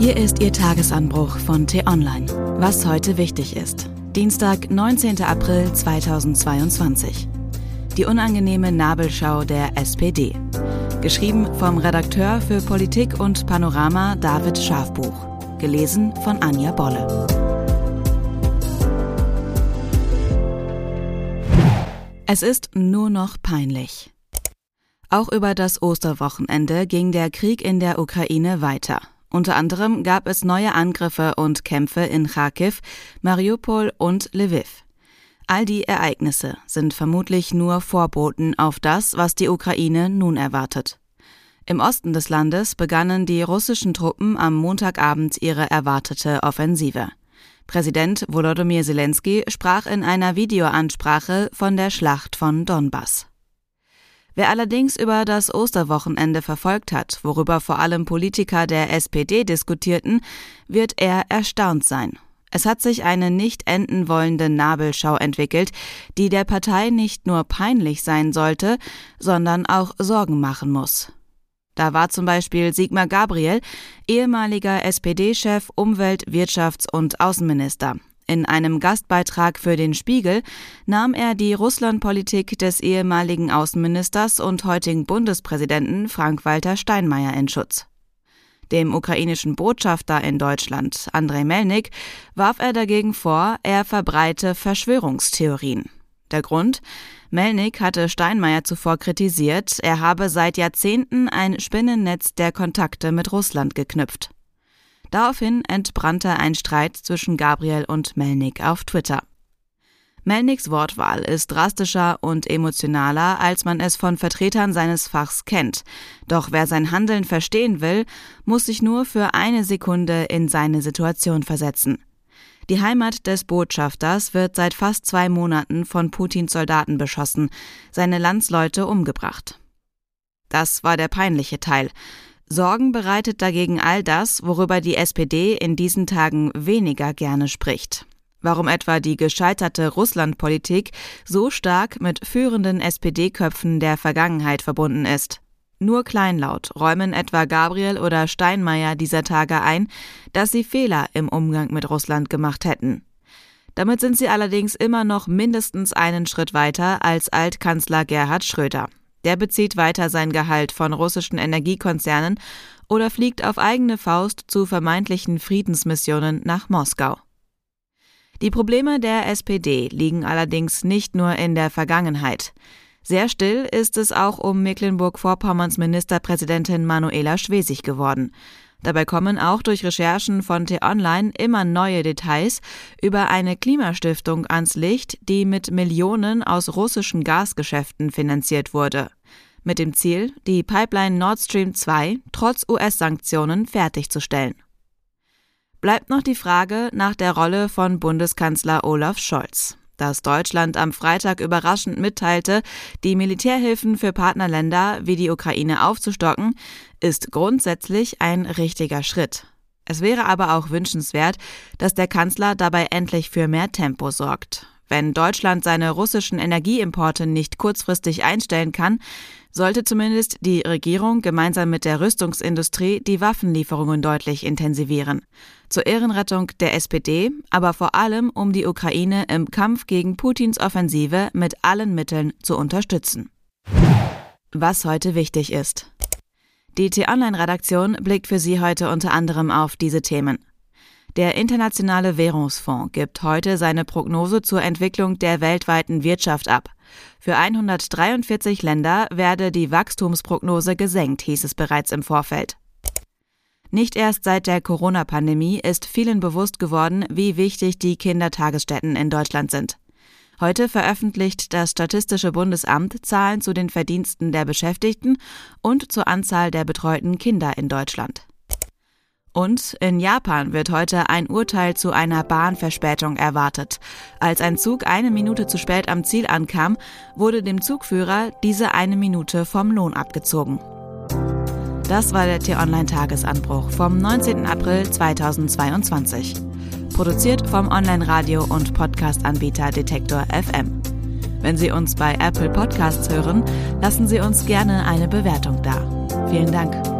Hier ist Ihr Tagesanbruch von T-Online. Was heute wichtig ist. Dienstag, 19. April 2022. Die unangenehme Nabelschau der SPD. Geschrieben vom Redakteur für Politik und Panorama David Schafbuch. Gelesen von Anja Bolle. Es ist nur noch peinlich. Auch über das Osterwochenende ging der Krieg in der Ukraine weiter. Unter anderem gab es neue Angriffe und Kämpfe in Kharkiv, Mariupol und Lviv. All die Ereignisse sind vermutlich nur Vorboten auf das, was die Ukraine nun erwartet. Im Osten des Landes begannen die russischen Truppen am Montagabend ihre erwartete Offensive. Präsident Volodymyr Zelensky sprach in einer Videoansprache von der Schlacht von Donbass. Wer allerdings über das Osterwochenende verfolgt hat, worüber vor allem Politiker der SPD diskutierten, wird eher erstaunt sein. Es hat sich eine nicht enden wollende Nabelschau entwickelt, die der Partei nicht nur peinlich sein sollte, sondern auch Sorgen machen muss. Da war zum Beispiel Sigmar Gabriel, ehemaliger SPD-Chef, Umwelt-, Wirtschafts- und Außenminister. In einem Gastbeitrag für den Spiegel nahm er die Russlandpolitik des ehemaligen Außenministers und heutigen Bundespräsidenten Frank-Walter Steinmeier in Schutz. Dem ukrainischen Botschafter in Deutschland, Andrei Melnik, warf er dagegen vor, er verbreite Verschwörungstheorien. Der Grund? Melnik hatte Steinmeier zuvor kritisiert, er habe seit Jahrzehnten ein Spinnennetz der Kontakte mit Russland geknüpft. Daraufhin entbrannte ein Streit zwischen Gabriel und Melnik auf Twitter. Melniks Wortwahl ist drastischer und emotionaler, als man es von Vertretern seines Fachs kennt. Doch wer sein Handeln verstehen will, muss sich nur für eine Sekunde in seine Situation versetzen. Die Heimat des Botschafters wird seit fast zwei Monaten von Putins Soldaten beschossen, seine Landsleute umgebracht. Das war der peinliche Teil. Sorgen bereitet dagegen all das, worüber die SPD in diesen Tagen weniger gerne spricht. Warum etwa die gescheiterte Russlandpolitik so stark mit führenden SPD-Köpfen der Vergangenheit verbunden ist. Nur kleinlaut räumen etwa Gabriel oder Steinmeier dieser Tage ein, dass sie Fehler im Umgang mit Russland gemacht hätten. Damit sind sie allerdings immer noch mindestens einen Schritt weiter als Altkanzler Gerhard Schröder. Der bezieht weiter sein Gehalt von russischen Energiekonzernen oder fliegt auf eigene Faust zu vermeintlichen Friedensmissionen nach Moskau. Die Probleme der SPD liegen allerdings nicht nur in der Vergangenheit. Sehr still ist es auch um Mecklenburg-Vorpommerns Ministerpräsidentin Manuela Schwesig geworden. Dabei kommen auch durch Recherchen von T-Online immer neue Details über eine Klimastiftung ans Licht, die mit Millionen aus russischen Gasgeschäften finanziert wurde. Mit dem Ziel, die Pipeline Nord Stream 2 trotz US-Sanktionen fertigzustellen. Bleibt noch die Frage nach der Rolle von Bundeskanzler Olaf Scholz dass Deutschland am Freitag überraschend mitteilte, die Militärhilfen für Partnerländer wie die Ukraine aufzustocken, ist grundsätzlich ein richtiger Schritt. Es wäre aber auch wünschenswert, dass der Kanzler dabei endlich für mehr Tempo sorgt. Wenn Deutschland seine russischen Energieimporte nicht kurzfristig einstellen kann, sollte zumindest die Regierung gemeinsam mit der Rüstungsindustrie die Waffenlieferungen deutlich intensivieren. Zur Ehrenrettung der SPD, aber vor allem um die Ukraine im Kampf gegen Putins Offensive mit allen Mitteln zu unterstützen. Was heute wichtig ist. Die T-Online-Redaktion blickt für Sie heute unter anderem auf diese Themen. Der Internationale Währungsfonds gibt heute seine Prognose zur Entwicklung der weltweiten Wirtschaft ab. Für 143 Länder werde die Wachstumsprognose gesenkt, hieß es bereits im Vorfeld. Nicht erst seit der Corona-Pandemie ist vielen bewusst geworden, wie wichtig die Kindertagesstätten in Deutschland sind. Heute veröffentlicht das Statistische Bundesamt Zahlen zu den Verdiensten der Beschäftigten und zur Anzahl der betreuten Kinder in Deutschland. Und in Japan wird heute ein Urteil zu einer Bahnverspätung erwartet. Als ein Zug eine Minute zu spät am Ziel ankam, wurde dem Zugführer diese eine Minute vom Lohn abgezogen. Das war der T-Online-Tagesanbruch vom 19. April 2022. Produziert vom Online-Radio- und Podcast-Anbieter Detektor FM. Wenn Sie uns bei Apple Podcasts hören, lassen Sie uns gerne eine Bewertung da. Vielen Dank.